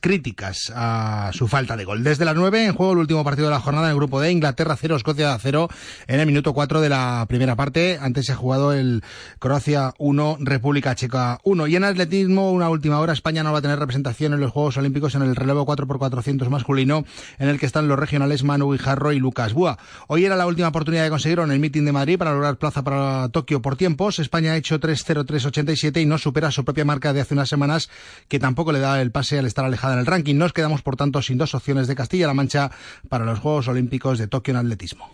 Críticas a su falta de gol. Desde las 9 en juego el último partido de la jornada en el grupo de Inglaterra 0, Escocia 0 en el minuto 4 de la primera parte. Antes se ha jugado el Croacia 1, República Checa 1. Y en atletismo, una última hora, España no va a tener representación en los Juegos Olímpicos en el relevo 4x400 masculino, en el que están los regionales Manu Guijarro y Lucas Búa. Hoy era la última oportunidad de conseguirlo en el meeting de Madrid para lograr plaza para Tokio por tiempos. España ha hecho 3-0-3-87 y no supera su propia marca de hace unas semanas, que tampoco le da el pase al estar alejada en el ranking. Nos quedamos, por tanto, sin dos opciones de Castilla-La Mancha para los Juegos Olímpicos de Tokio en atletismo.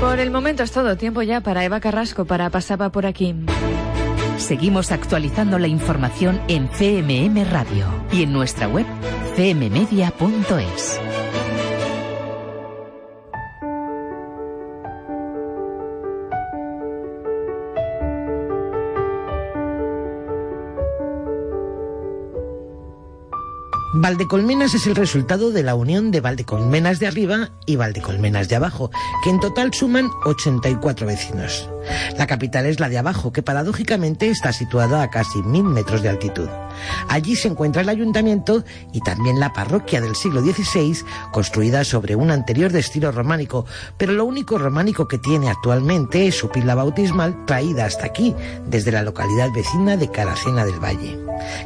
Por el momento es todo tiempo ya para Eva Carrasco para Pasaba por aquí. Seguimos actualizando la información en CMM Radio y en nuestra web cmmedia.es. Valdecolmenas es el resultado de la unión de Valdecolmenas de arriba y Valdecolmenas de abajo, que en total suman 84 vecinos. La capital es la de abajo, que paradójicamente está situada a casi mil metros de altitud. Allí se encuentra el ayuntamiento y también la parroquia del siglo XVI, construida sobre un anterior de estilo románico, pero lo único románico que tiene actualmente es su pila bautismal traída hasta aquí, desde la localidad vecina de Caracena del Valle.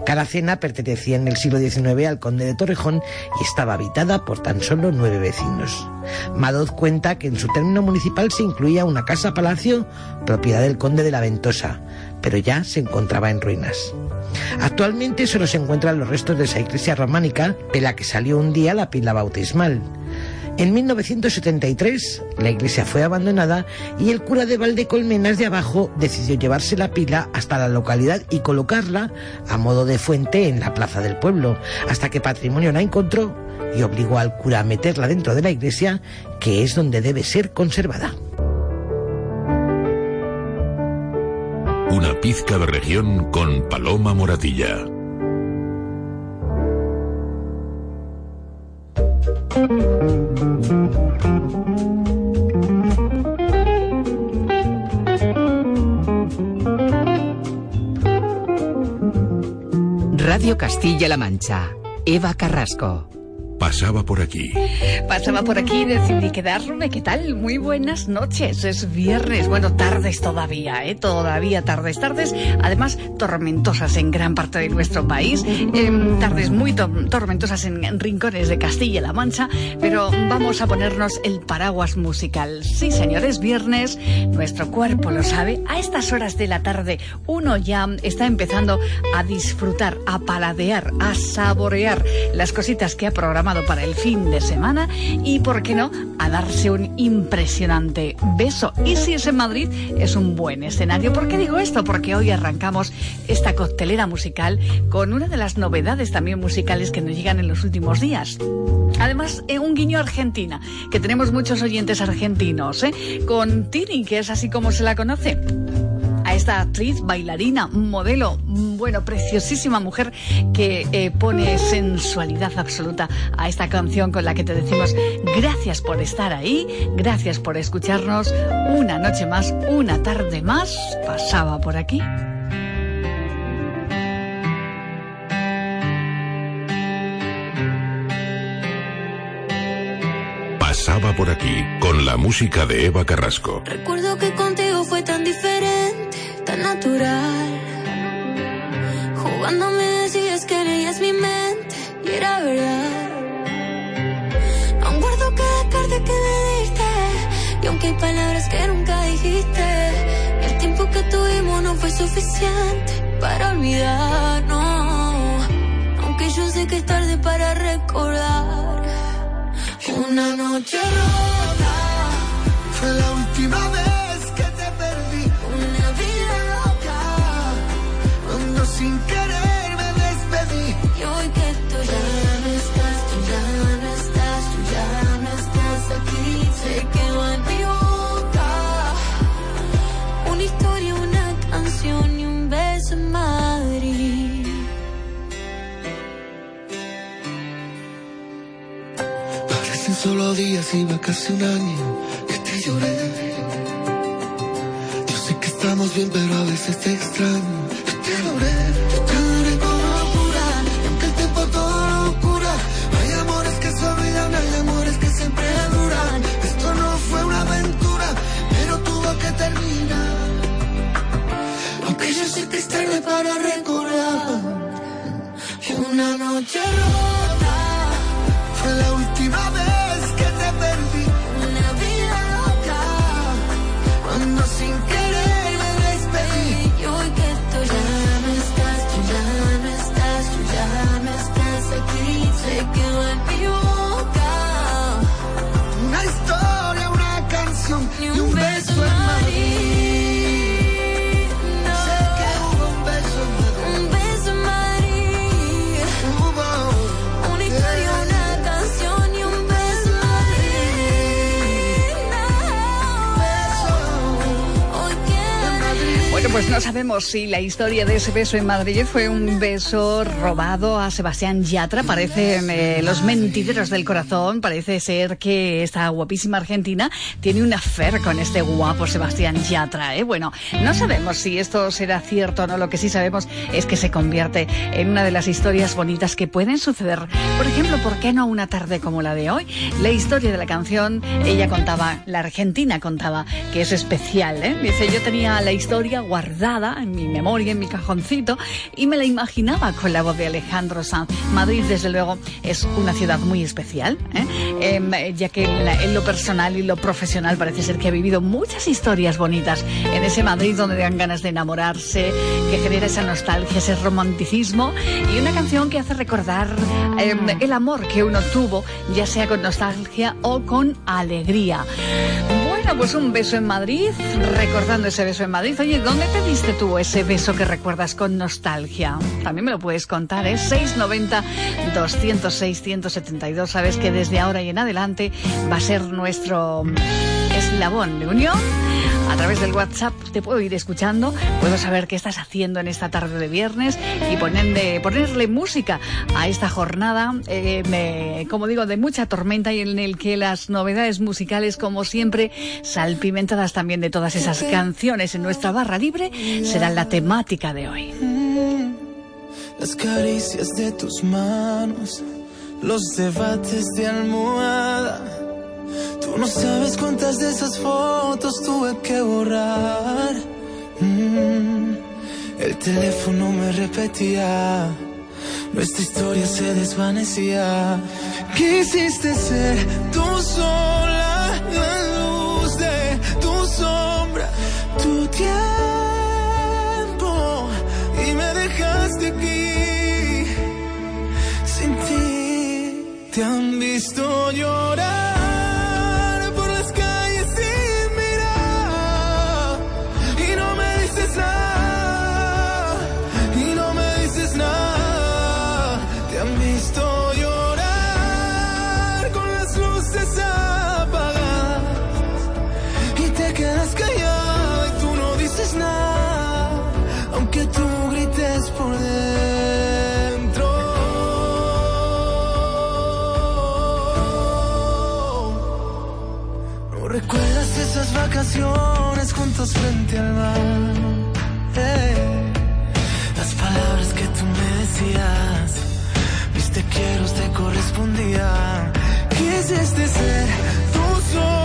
Caracena pertenecía en el siglo XIX al conde de Torrejón y estaba habitada por tan solo nueve vecinos. Madoz cuenta que en su término municipal se incluía una casa-palacio, propiedad del conde de la Ventosa, pero ya se encontraba en ruinas. Actualmente solo se encuentran los restos de esa iglesia románica de la que salió un día la pila bautismal. En 1973 la iglesia fue abandonada y el cura de Valdecolmenas de abajo decidió llevarse la pila hasta la localidad y colocarla a modo de fuente en la plaza del pueblo, hasta que Patrimonio la encontró y obligó al cura a meterla dentro de la iglesia, que es donde debe ser conservada. Una pizca de región con Paloma Moratilla. Radio Castilla-La Mancha. Eva Carrasco pasaba por aquí. Pasaba por aquí, decidí quedarme. ¿Qué tal? Muy buenas noches. Es viernes. Bueno, tardes todavía, ¿eh? Todavía tardes, tardes. Además, tormentosas en gran parte de nuestro país. Em, tardes muy tormentosas en, rincones de Castilla-La Mancha. Pero vamos a ponernos el paraguas musical. Sí, señores, viernes. Nuestro cuerpo lo sabe. A estas horas de la tarde, uno ya está empezando a disfrutar, a paladear, a saborear las cositas que ha programado para el fin de semana y, ¿por qué no?, a darse un impresionante beso. Y si es en Madrid, es un buen escenario. ¿Por qué digo esto? Porque hoy arrancamos esta coctelera musical con una de las novedades también musicales que nos llegan en los últimos días. Además, eh, un guiño a Argentina, que tenemos muchos oyentes argentinos, ¿eh? con Tini, que es así como se la conoce a esta actriz, bailarina, modelo, bueno, preciosísima mujer que eh, pone sensualidad absoluta a esta canción con la que te decimos gracias por estar ahí, gracias por escucharnos. Una noche más, una tarde más, pasaba por aquí. Pasaba por aquí con la música de Eva Carrasco. Recuerdo que contigo fue tan diferente, tan natural cuando me decías que leías mi mente y era verdad. Aún guardo cada carta que me diste. Y aunque hay palabras que nunca dijiste, el tiempo que tuvimos no fue suficiente para olvidarnos. Aunque yo sé que es tarde para recordar. Una noche rota fue la última vez sin querer me despedí. Y hoy que tú ya no estás, tú ya no estás, tú ya no estás aquí, se quedó en mi boca. Una historia, una canción y un beso en Madrid. Parecen solo días y va casi un año que te lloré. Yo sé que estamos bien, pero a veces te extraño. Sé que es tarde para recordar. Una noche rota fue la última vez pues no sabemos si la historia de ese beso en Madrid fue un beso robado a Sebastián Yatra. Parecen eh, los mentideros del corazón. Parece ser que esta guapísima argentina tiene un affair con este guapo Sebastián Yatra. ¿eh? Bueno, no sabemos si esto será cierto o no. Lo que sí sabemos es que se convierte en una de las historias bonitas que pueden suceder. Por ejemplo, ¿por qué no una tarde como la de hoy? La historia de la canción, ella contaba, la argentina contaba que es especial. ¿eh? Dice, yo tenía la historia guardada en mi memoria, en mi cajoncito, y me la imaginaba con la voz de Alejandro Sanz. Madrid, desde luego, es una ciudad muy especial, ¿eh? Em, ya que en, la- en lo personal y lo profesional parece ser que ha vivido muchas historias bonitas en ese Madrid donde dan ganas de enamorarse, que genera esa nostalgia, ese romanticismo, y una canción que hace recordar em, el amor que uno tuvo, ya sea con nostalgia o con alegría. Bueno, pues un beso en Madrid, recordando ese beso en Madrid. Oye, ¿dónde te diste tú ese beso que recuerdas con nostalgia? También me lo puedes contar, ¿eh? 690-206-172. Sabes que desde ahora y en adelante va a ser nuestro eslabón de unión. A través del WhatsApp te puedo ir escuchando, puedo saber qué estás haciendo en esta tarde de viernes y ponerle, ponerle música a esta jornada, eh, me- como digo, de mucha tormenta y en el que las novedades musicales, como siempre, salpimentadas también de todas esas canciones en nuestra barra libre, serán la temática de hoy. Las caricias de tus manos, los debates de almohada. Tú no sabes cuántas de esas fotos tuve que borrar. Mm, el teléfono me repetía, nuestra historia se desvanecía. Quisiste ser tú sola, la luz de tu sombra, tu tiempo, y me dejaste aquí. Sin ti te han visto llorar frente al mar? Eh, Las palabras que tú me decías, mis te quiero te correspondían. Quisiste ser tú sola,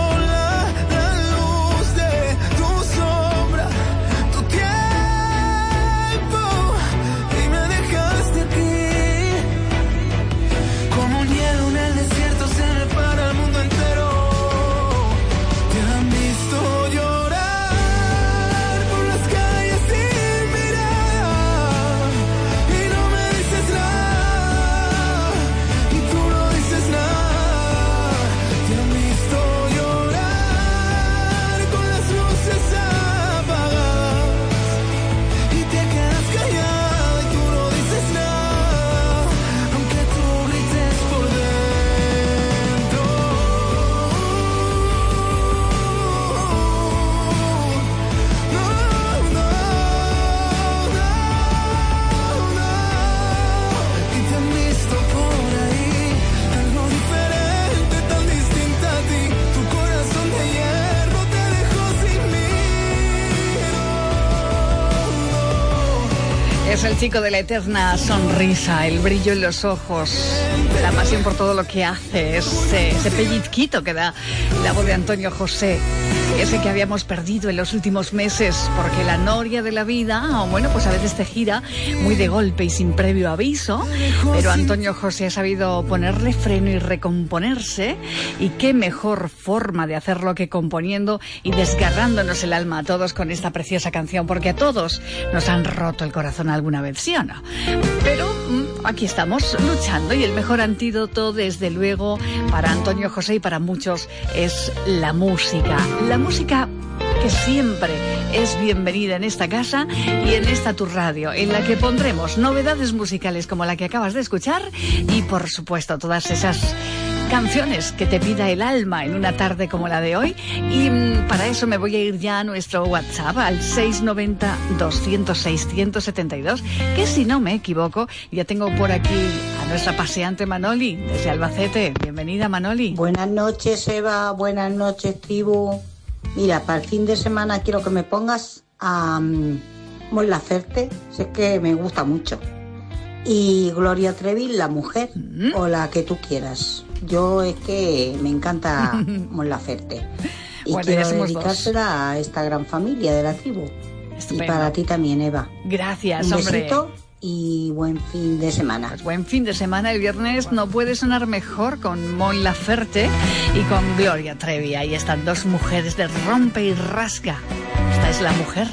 Es el chico de la eterna sonrisa, el brillo en los ojos, la pasión por todo lo que hace, ese, ese pellizquito que da la voz de Antonio José, ese que habíamos perdido en los últimos meses, porque la noria de la vida, bueno, pues a veces te gira muy de golpe y sin previo aviso, pero Antonio José ha sabido ponerle freno y recomponerse, y qué mejor forma de hacerlo que componiendo y desgarrándonos el alma a todos con esta preciosa canción, porque a todos nos han roto el corazón alguna vez, ¿sí o no? Pero mm, aquí estamos luchando y el mejor antídoto, desde luego, para Antonio José y para muchos es la música. La música que siempre es bienvenida en esta casa y en esta tu radio, en la que pondremos novedades musicales como la que acabas de escuchar y por supuesto todas esas canciones que te pida el alma en una tarde como la de hoy. Y mm, para eso me voy a ir ya a nuestro WhatsApp al 690-206-172, que si no me equivoco, ya tengo por aquí a nuestra paseante Manoli desde Albacete. Bienvenida Manoli. Buenas noches, Eva. Buenas noches, tribu. Mira, para el fin de semana quiero que me pongas a um, Mon Laferte. Que me gusta mucho. Y Gloria Trevi, la mujer, Mm. o la que tú quieras. Yo es que me encanta Mon Laferte. Y Bueno, quiero dos. dedicársela a esta gran familia de la tribu. Estupendo. Y para ti también, Eva. Gracias, Un hombre. besito y buen fin de semana. Pues buen fin de semana. El viernes no puede sonar mejor con Mon Laferte y con Gloria Trevi. Ahí están dos mujeres de rompe y rasga. Esta es la mujer.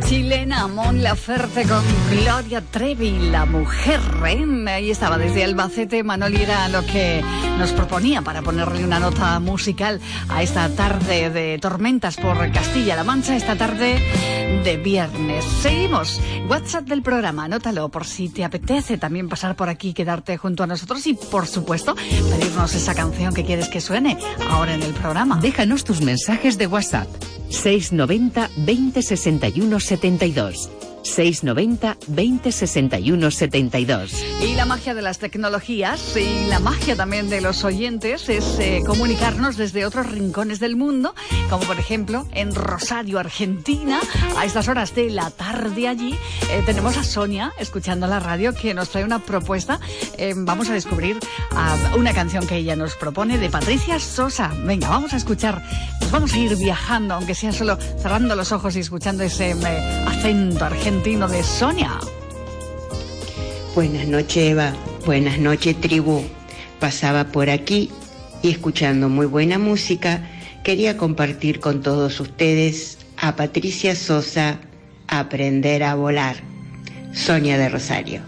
Chilena Mon Laferte con Gloria Trevi, la mujer. ¿eh? Ahí estaba desde Albacete. Manoli era lo que nos proponía para ponerle una nota musical a esta tarde de tormentas por Castilla-La Mancha, esta tarde de viernes. Seguimos. WhatsApp del programa, anótalo por si te apetece también pasar por aquí, quedarte junto a nosotros y, por supuesto, pedirnos esa canción que quieres que suene ahora en el programa. Déjanos tus mensajes de WhatsApp 690 20 61 72. 690 20 61 72. Y la magia de las tecnologías y la magia también de los oyentes es eh, comunicarnos desde otros rincones del mundo, como por ejemplo en Rosario, Argentina, a estas horas de la tarde allí. eh, tenemos a Sonia escuchando la radio que nos trae una propuesta. Eh, vamos a descubrir una canción que ella nos propone de Patricia Sosa. Venga, vamos a escuchar. Nos vamos a ir viajando, aunque sea solo cerrando los ojos y escuchando ese eh, acento argentino de Sonia. Buenas noches, Eva. Buenas noches, tribu. Pasaba por aquí y escuchando muy buena música, quería compartir con todos ustedes a Patricia Sosa, Aprender a volar. Sonia de Rosario.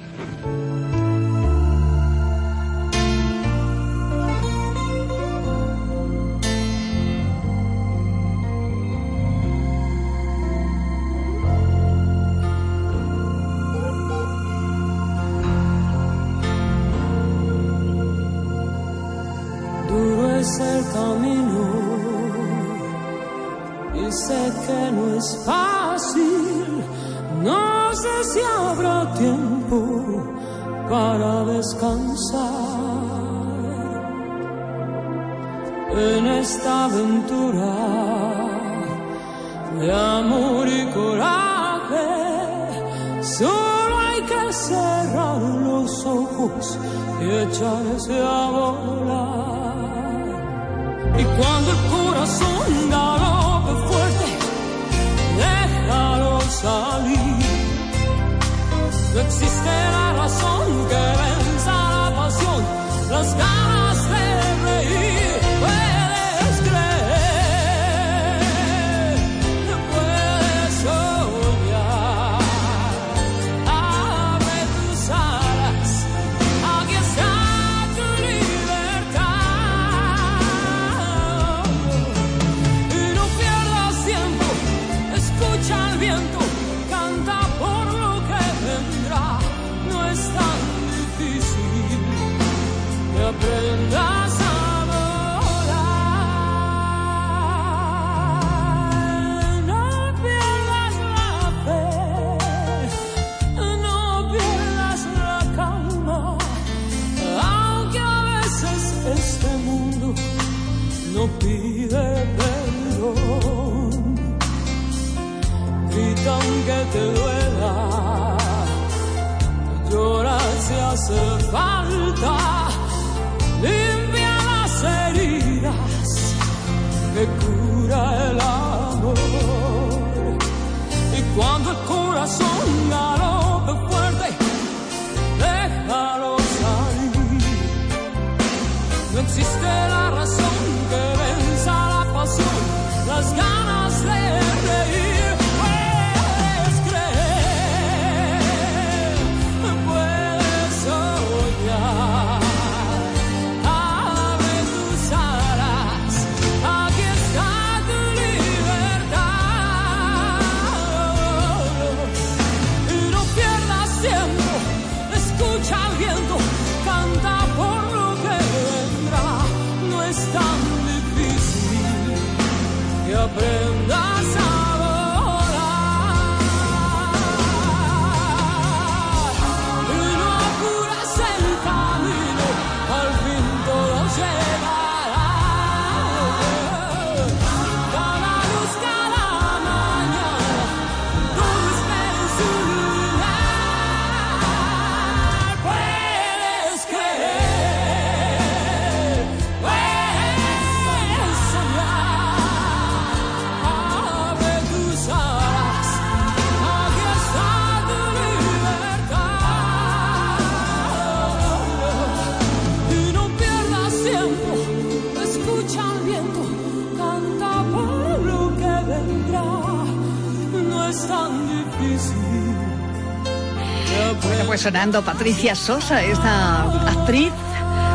Sonando Patricia Sosa, esta actriz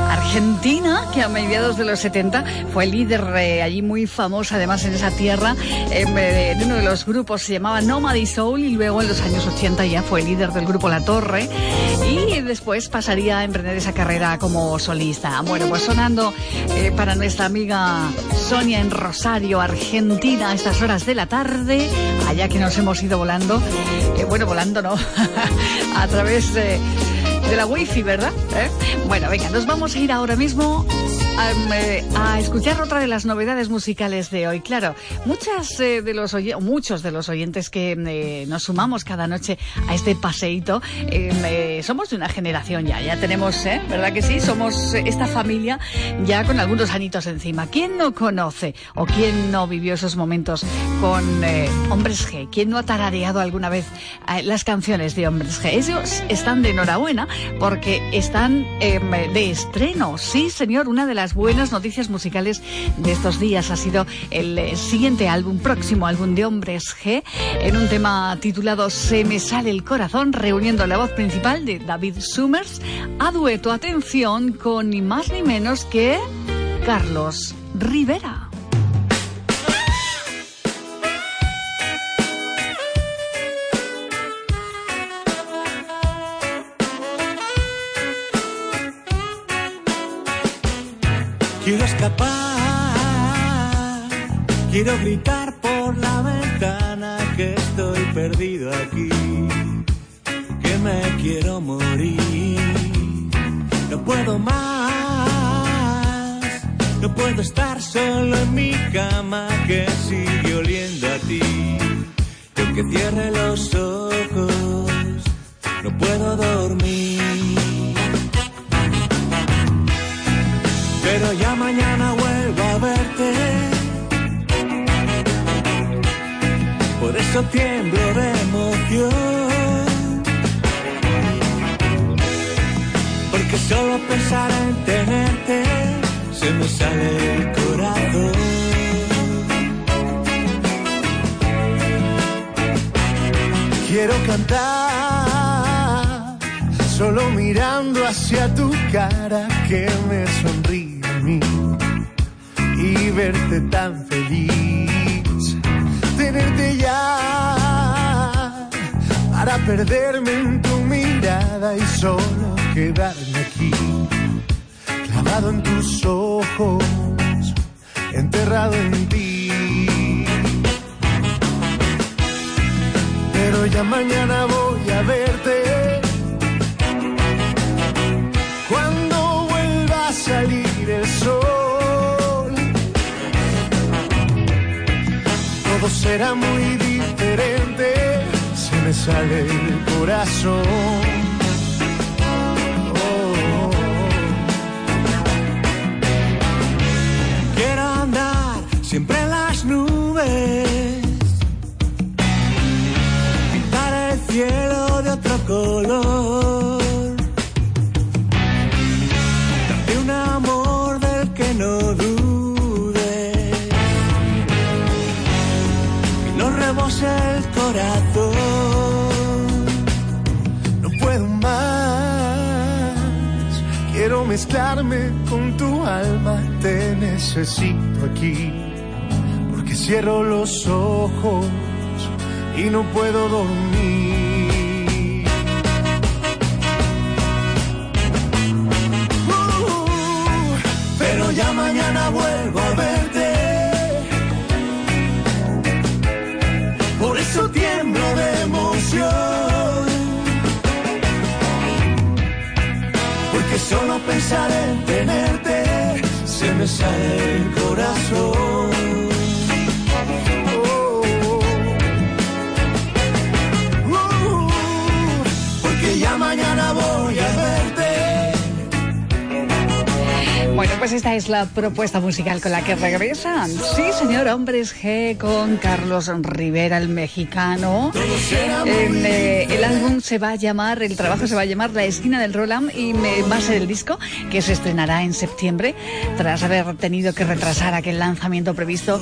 argentina que a mediados de los 70 fue líder eh, allí muy famosa además en esa tierra em, eh, uno de los grupos se llamaba Nomady Soul y luego en los años 80 ya fue líder del grupo La Torre y después pasaría a emprender esa carrera como solista. Bueno, pues sonando eh, para nuestra amiga Sonia en Rosario, Argentina, a estas horas de la tarde, allá que nos hemos ido volando, bueno, volando no, a través de la wifi, ¿verdad? ¿Eh? Bueno, venga, nos vamos a ir ahora mismo a, eh, a escuchar otra de las novedades musicales de hoy. Claro, muchas eh, de los muchos de los oyentes que eh, nos sumamos cada noche a este paseíto eh, eh, somos de una generación ya, ya tenemos, ¿eh? ¿verdad que sí? Somos esta familia ya con algunos añitos encima. ¿Quién no conoce o quién no vivió esos momentos con eh, Hombres G? ¿Quién no ha tarareado alguna vez las canciones de Hombres G? Ellos están de enhorabuena porque están em, de estreno. Sí, señor, una de las buenas noticias musicales de estos días ha sido el eh, siguiente álbum, próximo álbum de Hombres G, en un tema titulado Se me sale el corazón, reuniendo la voz principal de David Summers a dueto, atención, con ni más ni menos que Carlos Rivera. Quiero escapar, quiero gritar por la ventana que estoy perdido aquí, que me quiero morir. No puedo más, no puedo estar solo en mi cama que sigue oliendo a ti. Y aunque cierre los ojos, no puedo dormir. Pero ya mañana vuelvo a verte. Por eso tiemblo de emoción. Porque solo pensar en tenerte se me sale el corazón. Quiero cantar solo mirando hacia tu cara que me sonríe y verte tan feliz. Tenerte ya para perderme en tu mirada y solo quedarme aquí, clavado en tus ojos, enterrado en ti. Pero ya mañana voy a verte Será muy diferente, se me sale el corazón. Oh. Quiero andar siempre en las nubes, pintar el cielo de otro color. No puedo más, quiero mezclarme con tu alma, te necesito aquí, porque cierro los ojos y no puedo dormir. Pensar en tenerte se me sale el corazón. Pues esta es la propuesta musical con la que regresan. Sí, señor, Hombres G con Carlos Rivera, el mexicano. El, eh, el álbum se va a llamar, el trabajo se va a llamar La esquina del Roland y me- va a ser el disco que se estrenará en septiembre tras haber tenido que retrasar aquel lanzamiento previsto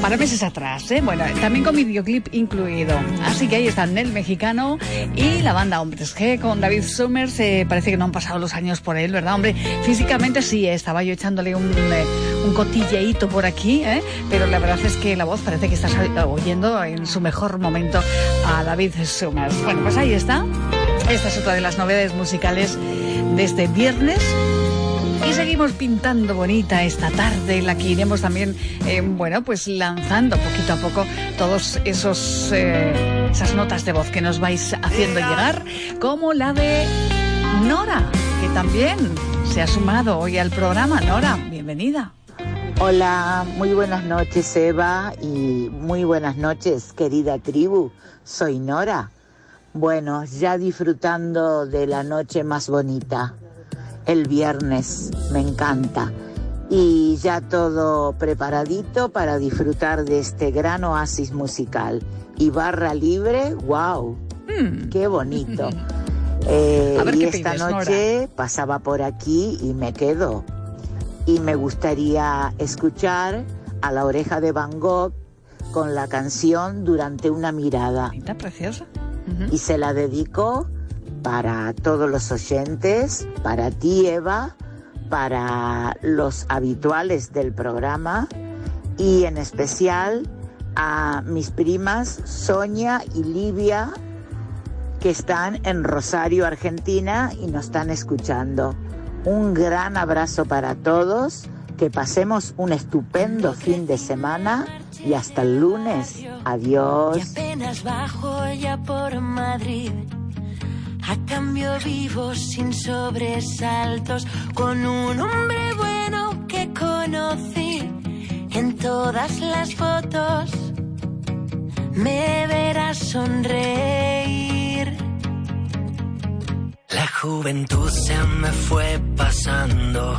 para meses atrás, ¿eh? Bueno, también con videoclip incluido. Así que ahí están el mexicano y la banda Hombres G con David Summers. Eh, parece que no han pasado los años por él, ¿verdad, hombre? Físicamente sí, eh, estaba yo echándole un, eh, un cotilleíto por aquí, ¿eh? pero la verdad es que la voz parece que estás oyendo en su mejor momento a David Summers. Bueno, pues ahí está. Esta es otra de las novedades musicales de este viernes. Y seguimos pintando bonita esta tarde, la que iremos también, eh, bueno, pues lanzando poquito a poco todos esos eh, esas notas de voz que nos vais haciendo llegar, como la de Nora, que también se ha sumado hoy al programa. Nora, bienvenida. Hola, muy buenas noches Eva y muy buenas noches querida tribu. Soy Nora. Bueno, ya disfrutando de la noche más bonita el viernes, me encanta. Y ya todo preparadito para disfrutar de este gran oasis musical. Y barra libre, wow, qué bonito. Eh, y esta pides, noche pasaba por aquí y me quedo. Y me gustaría escuchar a la oreja de Van Gogh con la canción Durante una mirada. Preciosa. Y se la dedico para todos los oyentes, para ti Eva, para los habituales del programa y en especial a mis primas Sonia y Livia que están en Rosario, Argentina y nos están escuchando. Un gran abrazo para todos, que pasemos un estupendo fin de semana y hasta el lunes. Adiós. Y apenas bajo ya por Madrid. A cambio vivo sin sobresaltos con un hombre bueno que conocí en todas las fotos. Me verás sonreír. La juventud se me fue pasando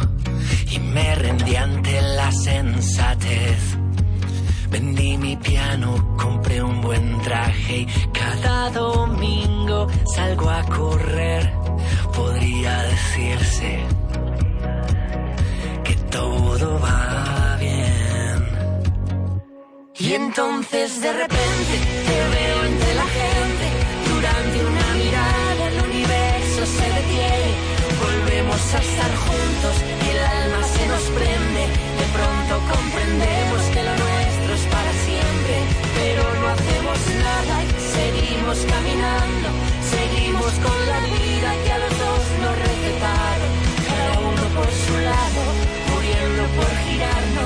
y me rendí ante la sensatez. Vendí mi piano, compré un buen traje y cada domingo salgo a correr. Podría decirse que todo va bien. Y entonces de repente te veo entre la gente. Durante una mirada el universo se detiene. Volvemos a estar juntos y el alma se nos prende. De pronto comprendemos que lo siempre. Pero no hacemos nada y seguimos caminando. Seguimos con la vida que a los dos nos recetaron. Cada uno por su lado, muriendo por girarnos.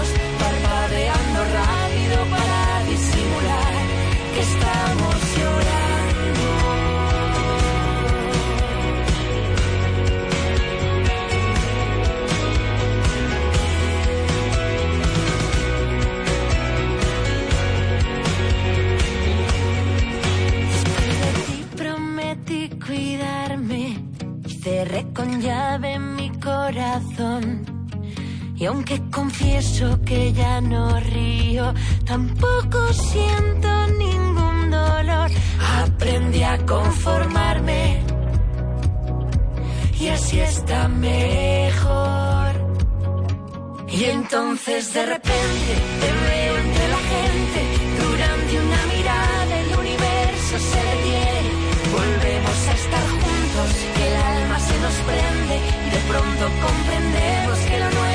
Y aunque confieso que ya no río, tampoco siento ningún dolor. Aprendí a conformarme y así está mejor. Y entonces de repente te veo entre la gente, durante una mirada el universo se detiene. Volvemos a estar juntos, que el alma se nos prende y de pronto comprendemos que lo nuestro es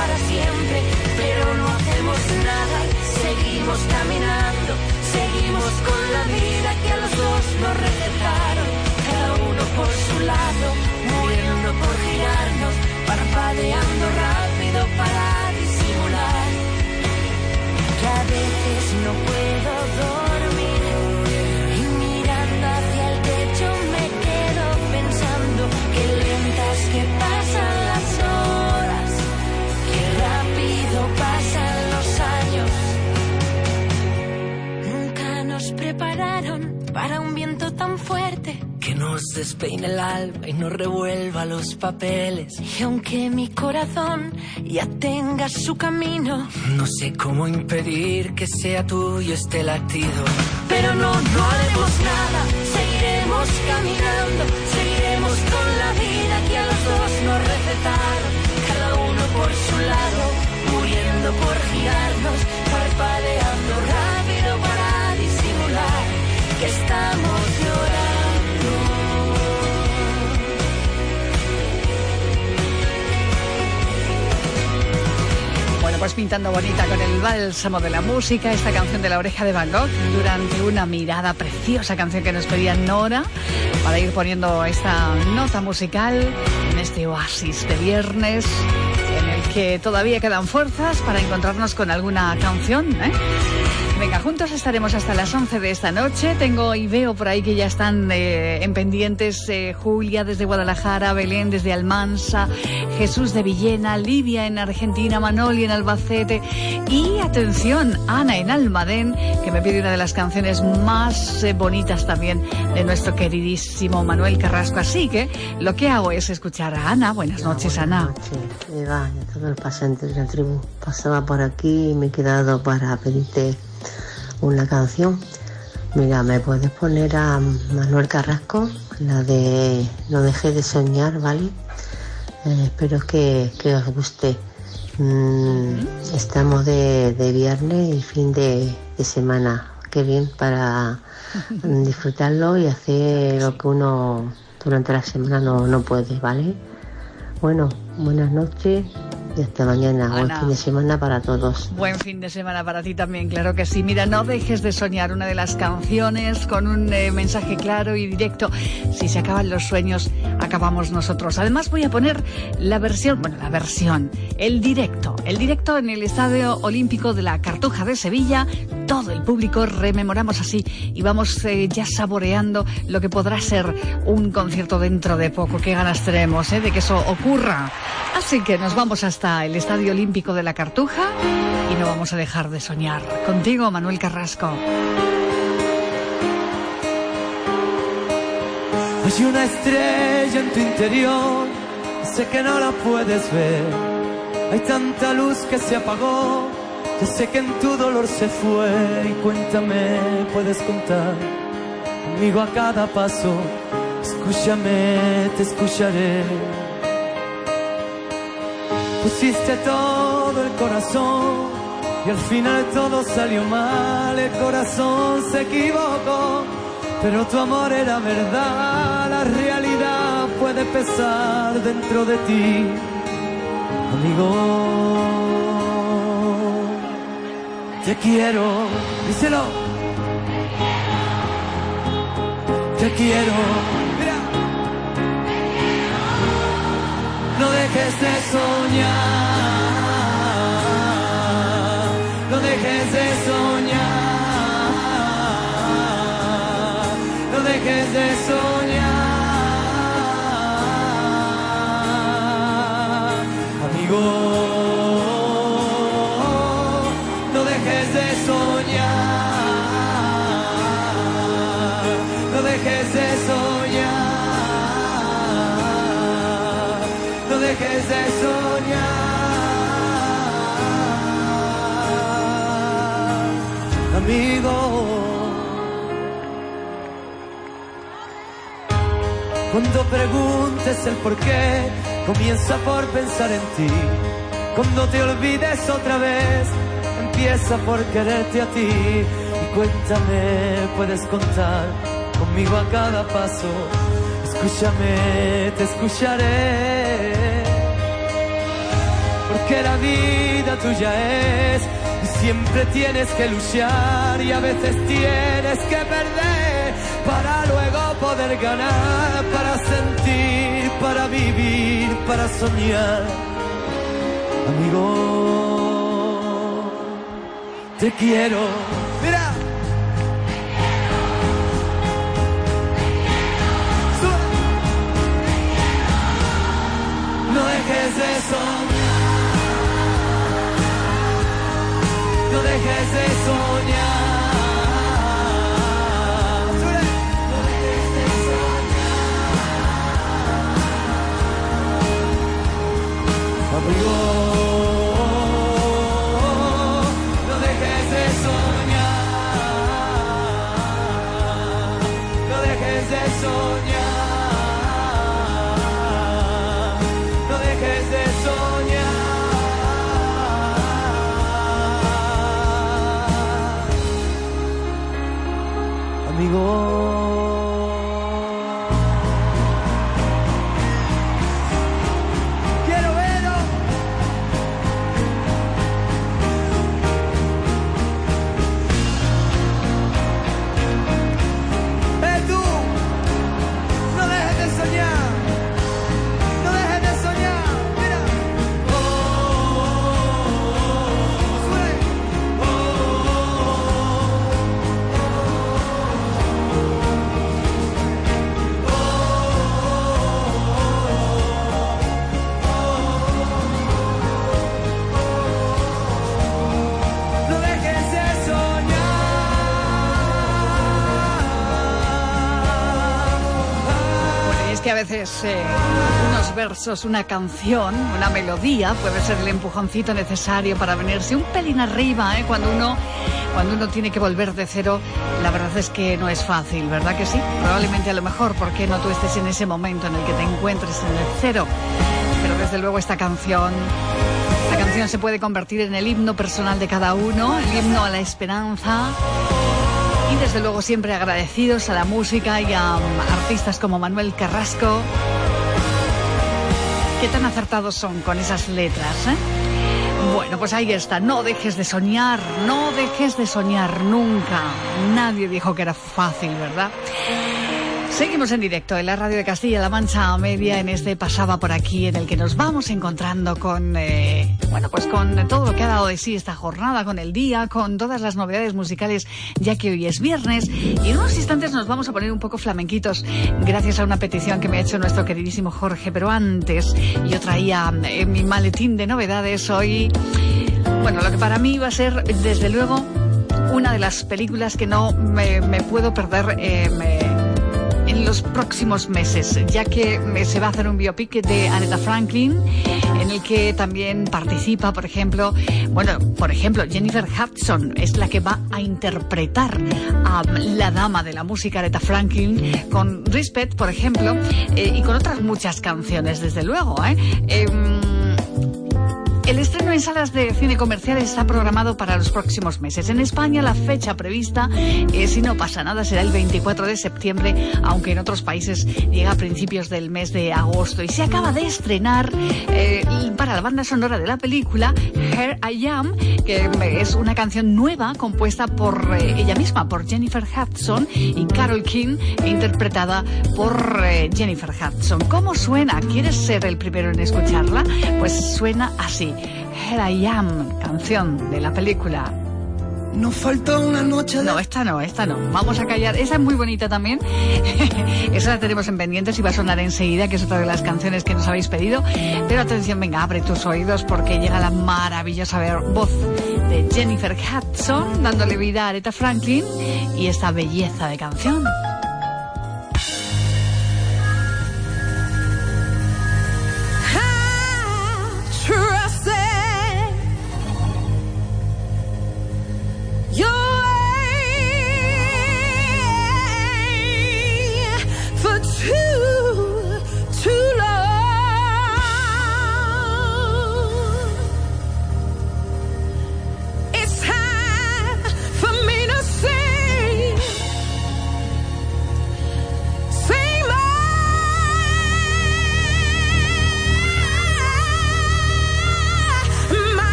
para siempre. Pero no hacemos nada, seguimos caminando, seguimos con la vida que a los dos nos recetaron. Cada uno por su lado, muriendo por girarnos, parpadeando rápido para disimular. Que a veces no puedo dormir despeine el alma y nos revuelva los papeles. Y aunque mi corazón ya tenga su camino, No sé cómo impedir que sea tuyo este latido. pero no, no haremos nada. Seguiremos caminando, seguiremos con la vida que a los dos nos recetaron. Cada uno por su lado, pintando bonita con el bálsamo de la música, esta canción de la oreja de Van Gogh, durante una mirada preciosa canción que nos pedía Nora, para ir poniendo esta nota musical en este oasis de viernes, en el que todavía quedan fuerzas para encontrarnos con alguna canción, ¿eh? Venga, juntos estaremos hasta las 11 de esta noche. Tengo y veo por ahí que ya están eh, en pendientes eh, Julia desde Guadalajara, Belén desde Almansa, Jesús de Villena, Lidia en Argentina, Manoli en Albacete y atención, Ana en Almadén, que me pide una de las canciones más eh, bonitas también de nuestro queridísimo Manuel Carrasco. Así que lo que hago es escuchar a Ana. Buenas noches, Ana. Eva, y a todos los pasantes de la tribu. Pasaba por aquí y me he quedado para pedirte una canción. Mira, me puedes poner a Manuel Carrasco, la de No dejes de soñar, ¿vale? Eh, espero que, que os guste. Mm, estamos de, de viernes y fin de, de semana. Qué bien para disfrutarlo y hacer lo que uno durante la semana no, no puede, ¿vale? Bueno, buenas noches y hasta mañana. Buen fin de semana para todos. Buen fin de semana para ti también, claro que sí. Mira, no dejes de soñar una de las canciones con un eh, mensaje claro y directo. Si se acaban los sueños, acabamos nosotros. Además voy a poner la versión, bueno, la versión, el directo, el directo en el Estadio Olímpico de la Cartuja de Sevilla. Todo el público rememoramos así y vamos eh, ya saboreando lo que podrá ser un concierto dentro de poco. Qué ganas tenemos eh, de que eso ocurra. Así que nos vamos hasta el Estadio Olímpico de la Cartuja y no vamos a dejar de soñar. Contigo, Manuel Carrasco. Hay una estrella en tu interior, sé que no la puedes ver. Hay tanta luz que se apagó, yo sé que en tu dolor se fue. Y cuéntame, puedes contar conmigo a cada paso. Escúchame, te escucharé. Pusiste todo el corazón y al final todo salió mal. El corazón se equivocó. Pero tu amor era verdad, la realidad puede pesar dentro de ti, amigo. Te quiero, díselo. Te quiero. Mira. No dejes de soñar. No dejes de soñar. No dejes de soñar, amigo. Amigo. Cuando preguntes el por qué, comienza por pensar en ti. Cuando te olvides otra vez, empieza por quererte a ti. Y cuéntame, puedes contar conmigo a cada paso. Escúchame, te escucharé. Porque la vida tuya es siempre tienes que luchar y a veces tienes que perder para luego poder ganar, para sentir, para vivir, para soñar. Amigo, te quiero. Mira. No dejes de soñar. Dejes de soñar. No dejes de soñar. Amigo, soñar. Veces eh, unos versos, una canción, una melodía puede ser el empujoncito necesario para venirse un pelín arriba, ¿eh? Cuando uno, cuando uno tiene que volver de cero, la verdad es que no es fácil, ¿verdad que sí? Probablemente a lo mejor porque no tú estés en ese momento en el que te encuentres en el cero. Pero desde luego esta canción la canción se puede convertir en el himno personal de cada uno, el himno a la esperanza. Y desde luego siempre agradecidos a la música y a um, artistas como Manuel Carrasco. Qué tan acertados son con esas letras, ¿eh? Bueno, pues ahí está. No dejes de soñar, no dejes de soñar nunca. Nadie dijo que era fácil, ¿verdad? Seguimos en directo en la radio de Castilla-La Mancha Media en este pasaba por aquí en el que nos vamos encontrando con eh, bueno pues con todo lo que ha dado de sí esta jornada, con el día, con todas las novedades musicales ya que hoy es viernes. Y en unos instantes nos vamos a poner un poco flamenquitos gracias a una petición que me ha hecho nuestro queridísimo Jorge, pero antes yo traía eh, mi maletín de novedades hoy, bueno lo que para mí va a ser desde luego una de las películas que no me, puedo perder eh, en los próximos meses, ya que eh, se va a hacer un biopic de Aretha Franklin, en el que también participa, por ejemplo, bueno, por ejemplo, Jennifer Hudson es la que va a interpretar a la dama de la música Aretha Franklin con Respect, por ejemplo, eh, y con otras muchas canciones, desde luego, ¿eh? Em, el estreno en salas de cine comerciales está programado para los próximos meses. En España la fecha prevista, eh, si no pasa nada, será el 24 de septiembre, aunque en otros países llega a principios del mes de agosto. Y se acaba de estrenar eh, para la banda sonora de la película Here I Am, que es una canción nueva compuesta por eh, ella misma, por Jennifer Hudson y Carol King, interpretada por eh, Jennifer Hudson. ¿Cómo suena? ¿Quieres ser el primero en escucharla? Pues suena así. Here I Am, canción de la película. Nos falta una noche No, esta no, esta no. Vamos a callar. Esa es muy bonita también. Esa la tenemos en pendientes y va a sonar enseguida, que es otra de las canciones que nos habéis pedido. Pero atención, venga, abre tus oídos porque llega la maravillosa voz de Jennifer Hudson dándole vida a Aretha Franklin y esta belleza de canción.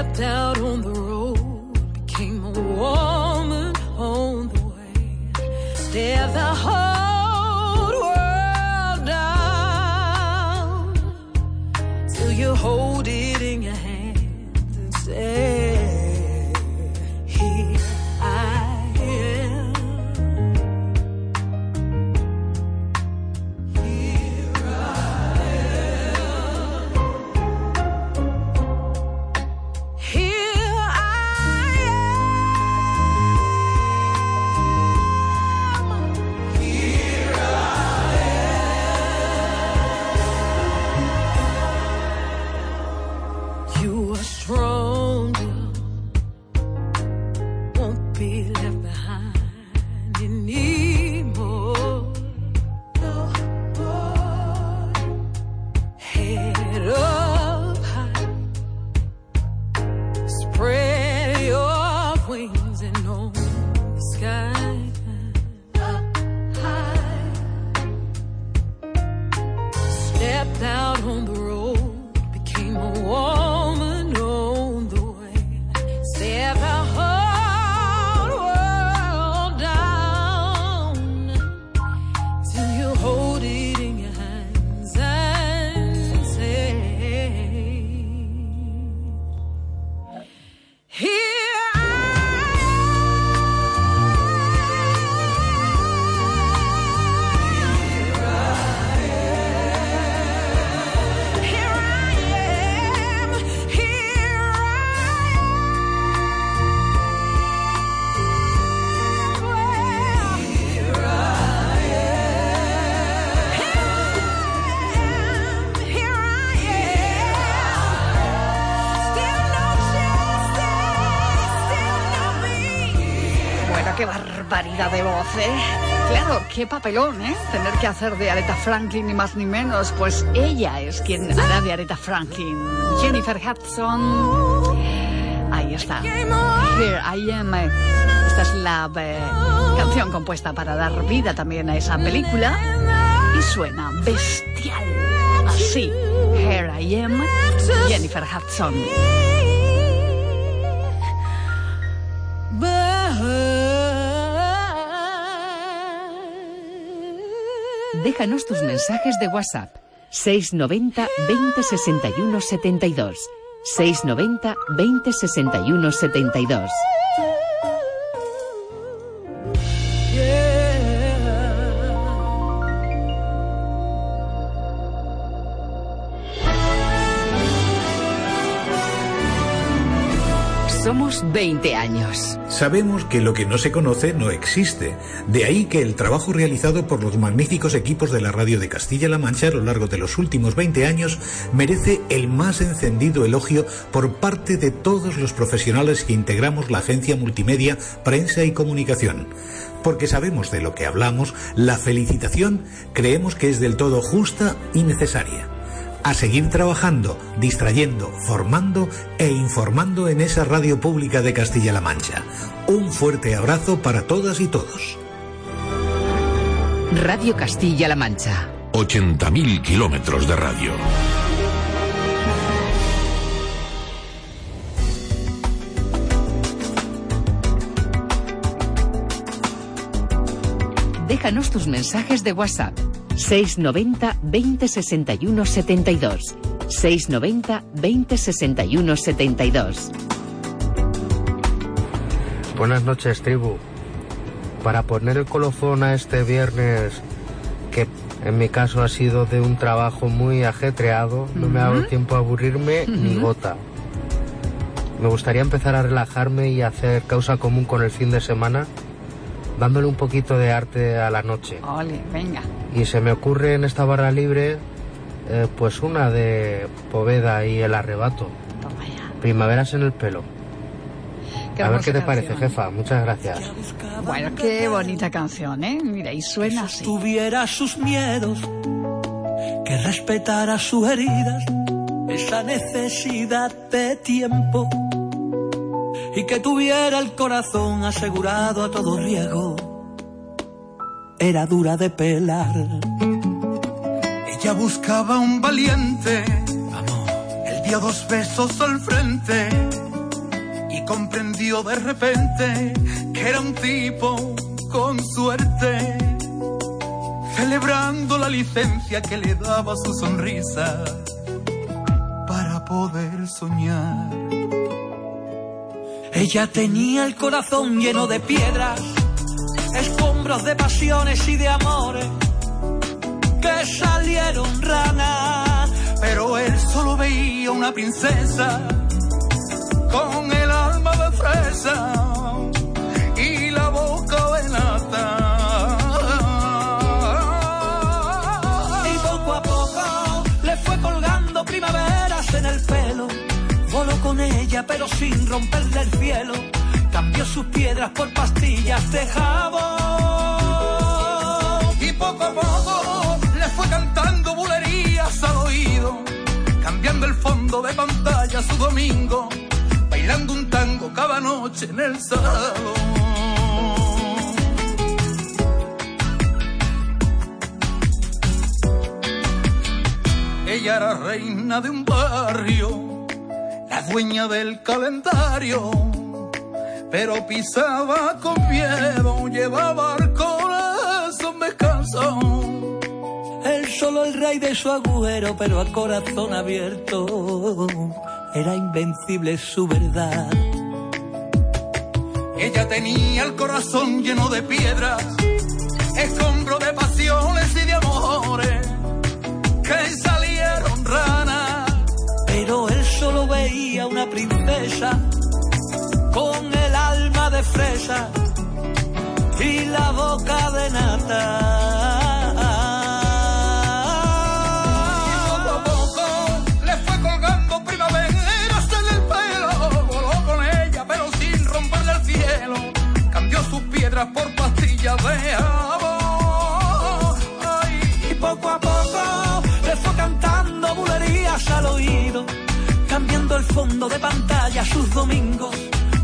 Stepped out on the road, became a woman on the way. Stare the Claro, qué papelón, ¿eh? Tener que hacer de Aretha Franklin ni más ni menos. Pues ella es quien hará de Aretha Franklin. Jennifer Hudson. Ahí está. Here I am. Esta es la eh, canción compuesta para dar vida también a esa película. Y suena bestial. Así. Here I am. Jennifer Hudson. Déjanos tus mensajes de WhatsApp 690 20 61 72. 690 20 61 72. Somos 20 años. Sabemos que lo que no se conoce no existe. De ahí que el trabajo realizado por los magníficos equipos de la radio de Castilla-La Mancha a lo largo de los últimos 20 años merece el más encendido elogio por parte de todos los profesionales que integramos la agencia multimedia, prensa y comunicación. Porque sabemos de lo que hablamos, la felicitación creemos que es del todo justa y necesaria a seguir trabajando, distrayendo, formando e informando en esa radio pública de Castilla-La Mancha. Un fuerte abrazo para todas y todos. Radio Castilla-La Mancha. 80.000 kilómetros de radio. Déjanos tus mensajes de WhatsApp 690 20 61 72. 690 20 61 72. Buenas noches, tribu. Para poner el colofón a este viernes, que en mi caso ha sido de un trabajo muy ajetreado, no me ha dado tiempo a aburrirme ni gota. Me gustaría empezar a relajarme y hacer causa común con el fin de semana, dándole un poquito de arte a la noche. Ole, venga. Y se me ocurre en esta barra libre, eh, pues una de Poveda y el arrebato. Primaveras en el pelo. Qué a ver qué te parece, canción. jefa. Muchas gracias. Bueno, qué bonita canción, ¿eh? Mira, y suena así. tuviera sus miedos, que respetara sus heridas, esa necesidad de tiempo y que tuviera el corazón asegurado a todo riesgo. Era dura de pelar. Ella buscaba un valiente. Él dio dos besos al frente. Y comprendió de repente que era un tipo con suerte. Celebrando la licencia que le daba su sonrisa. Para poder soñar. Ella tenía el corazón lleno de piedras, escombros de pasiones y de amores que salieron ranas. Pero él solo veía una princesa con el alma de fresa pero sin romperle el cielo. Cambió sus piedras por pastillas de jabón. Y poco a poco le fue cantando bulerías al oído. Cambiando el fondo de pantalla su domingo. Bailando un tango cada noche en el salón. Ella era reina de un barrio, dueña del calendario, pero pisaba con miedo, llevaba el corazón descanso. Él solo el rey de su agüero, pero a corazón abierto, era invencible su verdad. Ella tenía el corazón lleno de piedras, escombro de pasiones y de amores que salieron ranas. Pero él solo veía una princesa con el alma de fresa y la boca de nata. Fondo de pantalla sus domingos.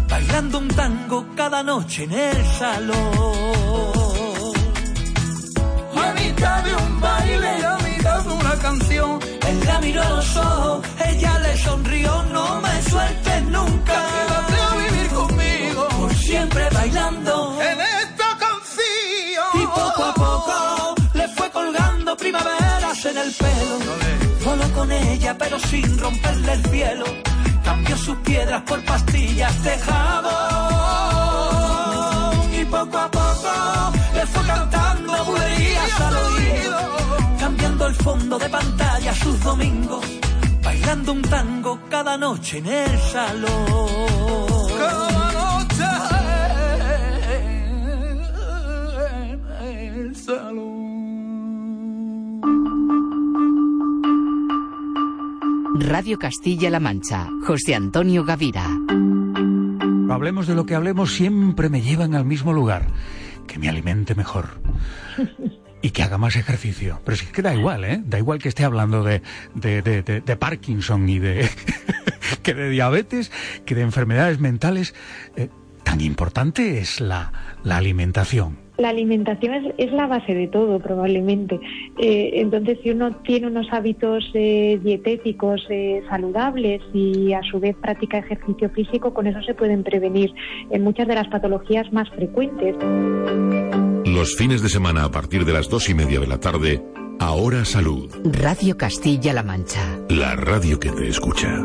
Bailando un tango cada noche en el salón. A de un baile, a mitad de una canción, él la miró a los ojos, ella le sonrió, no me sueltes nunca. Quédate vivir conmigo, por siempre bailando en esta canción. Y poco a poco le fue colgando primaveras en el pelo. Con ella, pero sin romperle el cielo. Cambió sus piedras por pastillas de jabón. Y poco a poco le fue cantando bulerías al oído. Cambiando el fondo de pantalla sus domingos. Bailando un tango cada noche en el salón. Radio Castilla-La Mancha. José Antonio Gavira. Hablemos de lo que hablemos, siempre me llevan al mismo lugar. Que me alimente mejor. Y que haga más ejercicio. Pero es que da igual, ¿eh? Da igual que esté hablando de- de Parkinson y de... que de diabetes, que de enfermedades mentales. Eh, tan importante es la, la alimentación. La alimentación es, es la base de todo, probablemente. Eh, entonces, si uno tiene unos hábitos eh, dietéticos eh, saludables y a su vez practica ejercicio físico, con eso se pueden prevenir en muchas de las patologías más frecuentes. Los fines de semana a partir de las dos y media de la tarde, Ahora Salud, Radio Castilla-La Mancha. la radio que te escucha.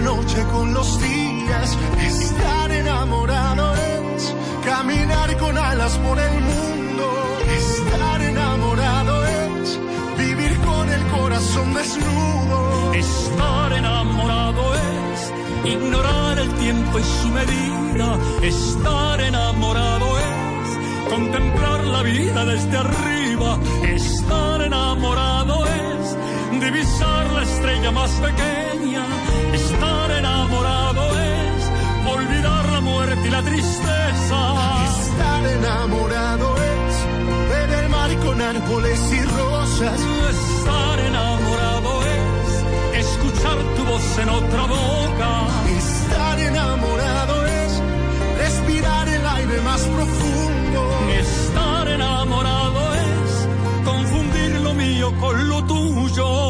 noche con los días. Estar enamorado es caminar con alas por el mundo. Estar enamorado es vivir con el corazón desnudo. Estar enamorado es ignorar el tiempo y su medida. Estar enamorado es contemplar la vida desde arriba. Estar enamorado es estrella más pequeña. Estar enamorado es olvidar la muerte y la tristeza. Estar enamorado es ver el mar con árboles y rosas. Estar enamorado es escuchar tu voz en otra boca. Estar enamorado es respirar el aire más profundo. Estar enamorado es confundir lo mío con lo tuyo.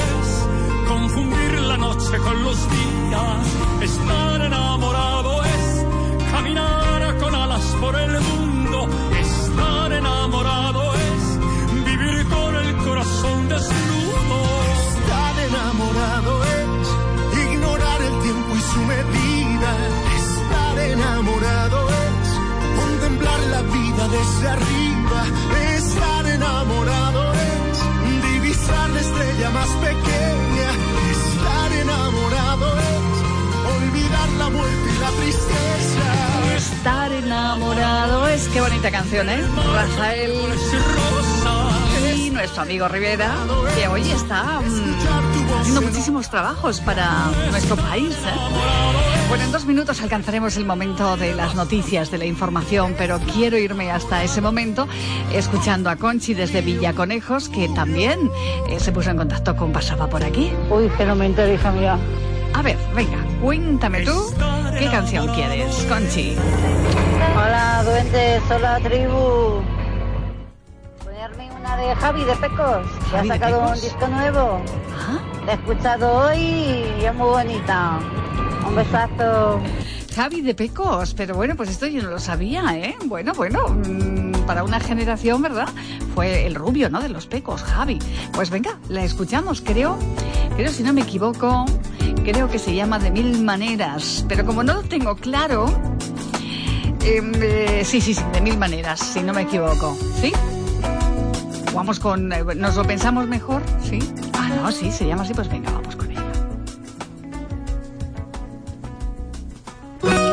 confundir la noche con los días. Estar enamorado es caminar con alas por el mundo. Estar enamorado es vivir con el corazón desnudo. Estar enamorado es ignorar el tiempo y su medida. Estar enamorado es contemplar la vida desde arriba. Estar enamorado es divisar la estrella más pequeña. Estar enamorado es qué bonita canción, ¿eh? Rafael y nuestro amigo Rivera, que hoy está mm, haciendo muchísimos trabajos para nuestro país. ¿eh? Bueno, en dos minutos alcanzaremos el momento de las noticias, de la información, pero quiero irme hasta ese momento escuchando a Conchi desde Villaconejos, que también eh, se puso en contacto con Pasaba por aquí. Uy, que no me entere, hija mía. A ver, venga, cuéntame tú qué canción quieres, Conchi. Hola, duendes, hola, tribu. Ponerme una de Javi de Pecos, que ha ¿Javi de sacado un disco nuevo. La he escuchado hoy y es muy bonita. Un besazo. Javi de Pecos, pero bueno, pues esto yo no lo sabía, ¿eh? Bueno, bueno, mm, para una generación, ¿verdad? Fue el rubio, ¿no? De los Pecos, Javi. Pues venga, la escuchamos, creo, creo si no me equivoco, creo que se llama De Mil Maneras, pero como no lo tengo claro, em, eh, sí, sí, sí, De Mil Maneras, si no me equivoco, ¿sí? Vamos con, eh, nos lo pensamos mejor, ¿sí? Ah, no, sí, se llama así, pues venga, vamos con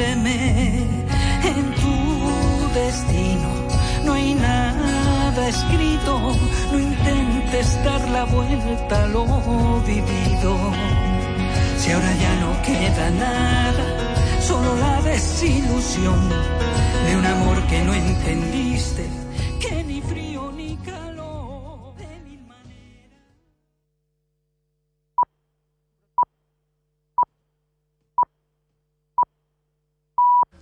en tu destino. No hay nada escrito, no intentes dar la vuelta a lo vivido. Si ahora ya no queda nada, solo la desilusión de un amor que no entendiste, que ni frío